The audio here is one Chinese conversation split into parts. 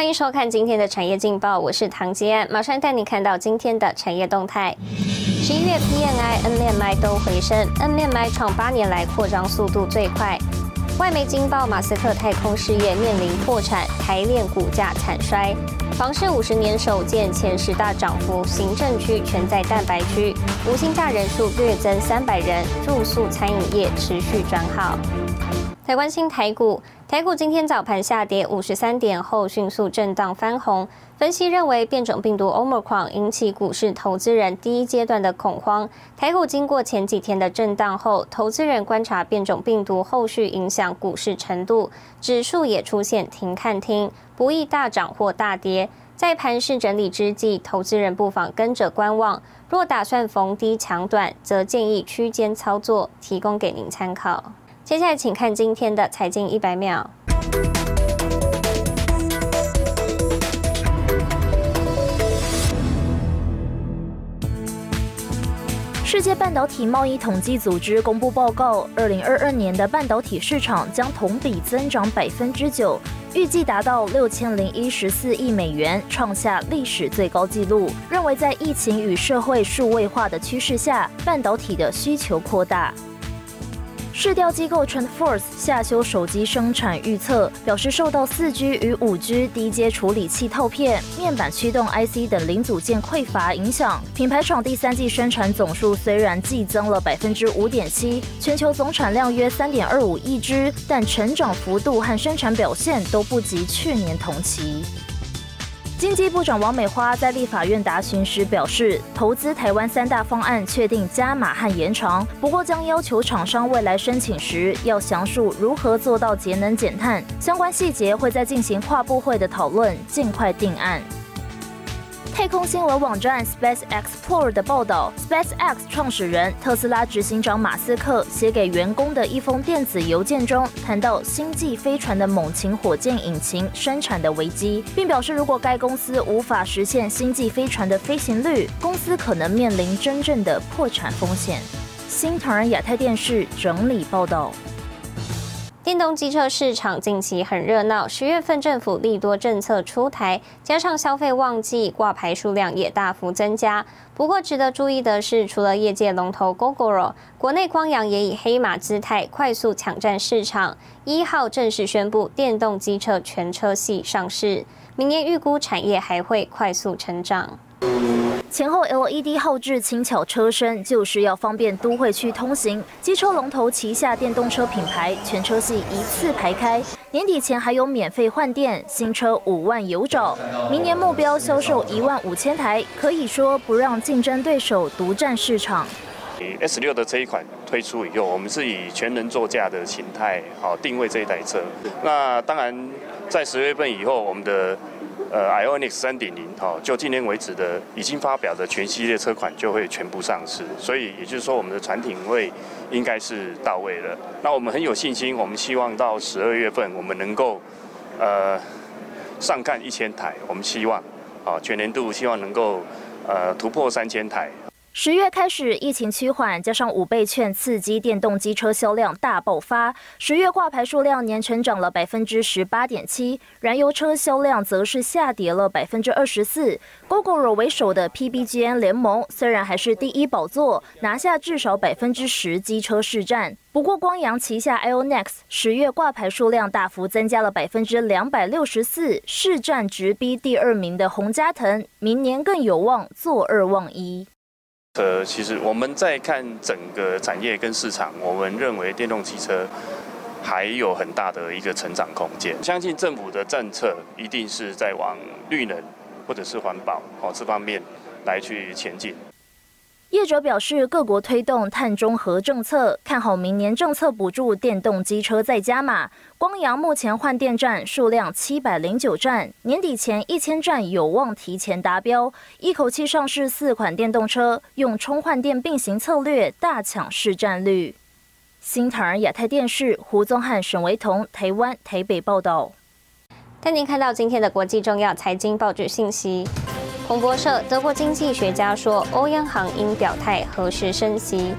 欢迎收看今天的产业劲报，我是唐杰安，马上带你看到今天的产业动态。十一月 PMI、NMI 都回升，NMI 创八年来扩张速度最快。外媒惊爆马斯克太空事业面临破产，台链股价惨衰。房市五十年首见前十大涨幅，行政区全在蛋白区，无薪假人数略增三百人，住宿餐饮业持续转好。台湾新台股，台股今天早盘下跌五十三点后，迅速震荡翻红。分析认为，变种病毒 Omicron 引起股市投资人第一阶段的恐慌。台股经过前几天的震荡后，投资人观察变种病毒后续影响股市程度，指数也出现停看听，不易大涨或大跌。在盘势整理之际，投资人不妨跟着观望。若打算逢低抢短，则建议区间操作，提供给您参考。接下来，请看今天的财经一百秒。世界半导体贸易统计组织公布报告，二零二二年的半导体市场将同比增长百分之九，预计达到六千零一十四亿美元，创下历史最高纪录。认为在疫情与社会数位化的趋势下，半导体的需求扩大。市调机构 TrendForce 下修手机生产预测，表示受到四 G 与五 G 低阶处理器套片、面板驱动 IC 等零组件匮乏影响。品牌厂第三季生产总数虽然季增了百分之五点七，全球总产量约三点二五亿只，但成长幅度和生产表现都不及去年同期。经济部长王美花在立法院答询时表示，投资台湾三大方案确定加码和延长，不过将要求厂商未来申请时要详述如何做到节能减碳，相关细节会在进行跨部会的讨论，尽快定案。太空新闻网站 SpaceXplorer 的报道，SpaceX 创始人、特斯拉执行长马斯克写给员工的一封电子邮件中，谈到星际飞船的猛禽火箭引擎生产的危机，并表示如果该公司无法实现星际飞船的飞行率，公司可能面临真正的破产风险。新唐人亚太电视整理报道。电动机车市场近期很热闹，十月份政府利多政策出台，加上消费旺季，挂牌数量也大幅增加。不过值得注意的是，除了业界龙头 GoGoRo，国内光阳也以黑马姿态快速抢占市场，一号正式宣布电动机车全车系上市，明年预估产业还会快速成长。前后 LED 后置轻巧车身，就是要方便都会区通行。机车龙头旗下电动车品牌，全车系一次排开，年底前还有免费换电，新车五万有找。明年目标销售一万五千台，可以说不让竞争对手独占市场。S 六的这一款推出以后，我们是以全能座驾的形态好定位这一台车。那当然，在十月份以后，我们的呃，Ioniq 三点零，哈，就今年为止的已经发表的全系列车款就会全部上市，所以也就是说，我们的产品会应该是到位了。那我们很有信心，我们希望到十二月份，我们能够呃上看一千台，我们希望啊全年度希望能够呃突破三千台。十月开始，疫情趋缓，加上五倍券刺激电动机车销量大爆发。十月挂牌数量年成长了百分之十八点七，燃油车销量则是下跌了百分之二十四。GoGoRo 为首的 PBGN 联盟虽然还是第一宝座，拿下至少百分之十机车市占。不过，光阳旗下 Ionex 十月挂牌数量大幅增加了百分之两百六十四，市占直逼第二名的洪嘉腾，明年更有望坐二望一。呃，其实我们在看整个产业跟市场，我们认为电动汽车还有很大的一个成长空间。相信政府的政策一定是在往绿能或者是环保哦这方面来去前进。业者表示，各国推动碳中和政策，看好明年政策补助电动机车再加码。光阳目前换电站数量七百零九站，年底前一千站有望提前达标，一口气上市四款电动车，用充换电并行策略大抢市占率。新唐人亚太电视胡宗汉、沈维彤，台湾台北报道。带您看到今天的国际重要财经报纸信息。彭博社，德国经济学家说，欧央行应表态何时升息。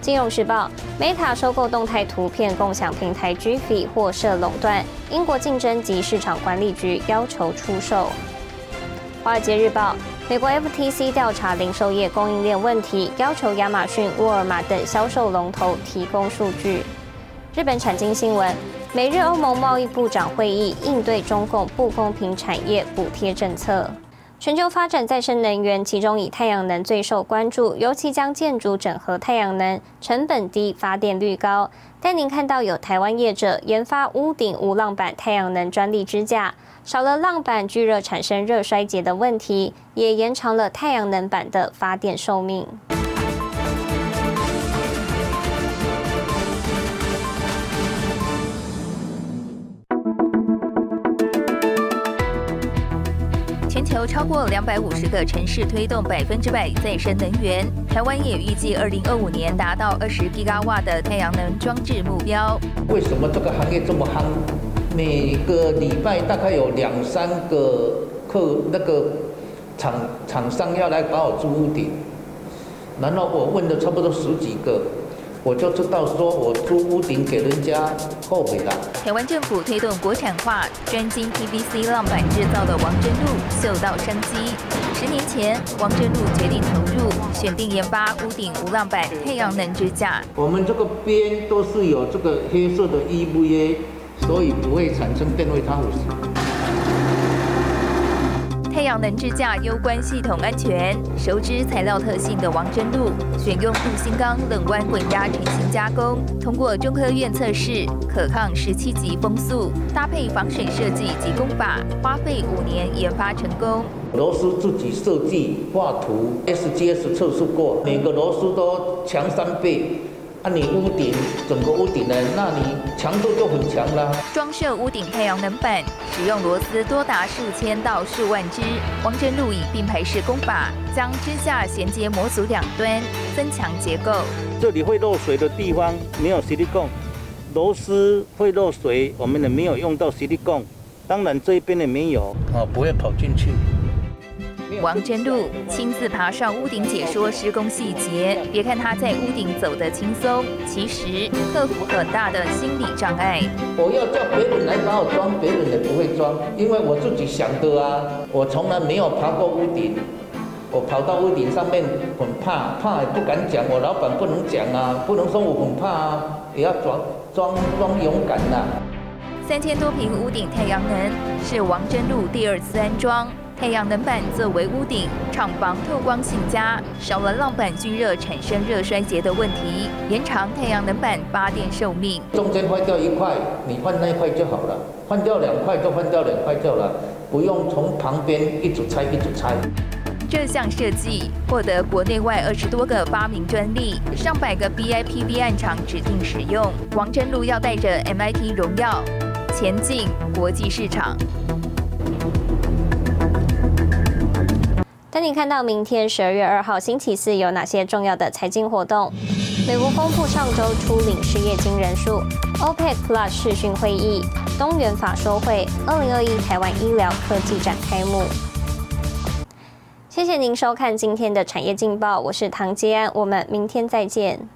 金融时报：Meta 收购动态图片共享平台 Giphy 或涉垄断，英国竞争及市场管理局要求出售。华尔街日报：美国 FTC 调查零售业供应链问题，要求亚马逊、沃尔玛等销售龙头提供数据。日本产经新闻：美日欧盟贸易部长会议应对中共不公平产业补贴政策。全球发展再生能源，其中以太阳能最受关注，尤其将建筑整合太阳能，成本低，发电率高。但您看到有台湾业者研发屋顶无浪板太阳能专利支架，少了浪板聚热产生热衰竭的问题，也延长了太阳能板的发电寿命。超过两百五十个城市推动百分之百再生能源，台湾也预计二零二五年达到二十吉瓦的太阳能装置目标。为什么这个行业这么夯？每个礼拜大概有两三个客那个厂厂商要来把我租屋顶，然后我问了差不多十几个。我就知道，说我租屋顶给人家后悔了。台湾政府推动国产化，专精 PVC 浪板制造的王真路嗅到商机。十年前，王真路决定投入，选定研发屋顶无浪板太阳能支架。我们这个边都是有这个黑色的 EVA，所以不会产生电位差腐太阳能支架攸关系统安全，熟知材料特性的王真路选用镀锌钢冷弯滚压成型加工，通过中科院测试，可抗十七级风速，搭配防水设计及工法，花费五年研发成功。螺丝自己设计画图，SGS 测试过，每个螺丝都强三倍。那你屋顶整个屋顶呢？那你强度就很强了。装设屋顶太阳能板，使用螺丝多达数千到数万只。王真路以并排式工法，将支架衔接模组两端，增强结构。这里会漏水的地方没有 silicone，螺丝会漏水，我们也没有用到 silicone。当然这一边也没有，啊，不会跑进去。王真路亲自爬上屋顶解说施工细节，别看他在屋顶走得轻松，其实克服很大的心理障碍。我要叫别人来帮我装，别人也不会装，因为我自己想的啊。我从来没有爬过屋顶，我跑到屋顶上面很怕，怕也不敢讲，我老板不能讲啊，不能说我很怕啊，也要装装装勇敢呐。三千多平屋顶太阳能是王真路第二次安装。太阳能板作为屋顶，厂房透光性佳，少了浪板聚热产生热衰竭的问题，延长太阳能板发电寿命。中间坏掉一块，你换那一块就好了；换掉两块就换掉两块就了，不用从旁边一组拆一组拆。这项设计获得国内外二十多个发明专利，上百个 BIPV 案厂指定使用。王真路要带着 MIT 荣耀前进国际市场。带你看到明天十二月二号星期四有哪些重要的财经活动。美国公布上周初领失业金人数。OPEC Plus 视讯会议。东元法说会。二零二一台湾医疗科技展开幕。谢谢您收看今天的产业劲报，我是唐杰安，我们明天再见。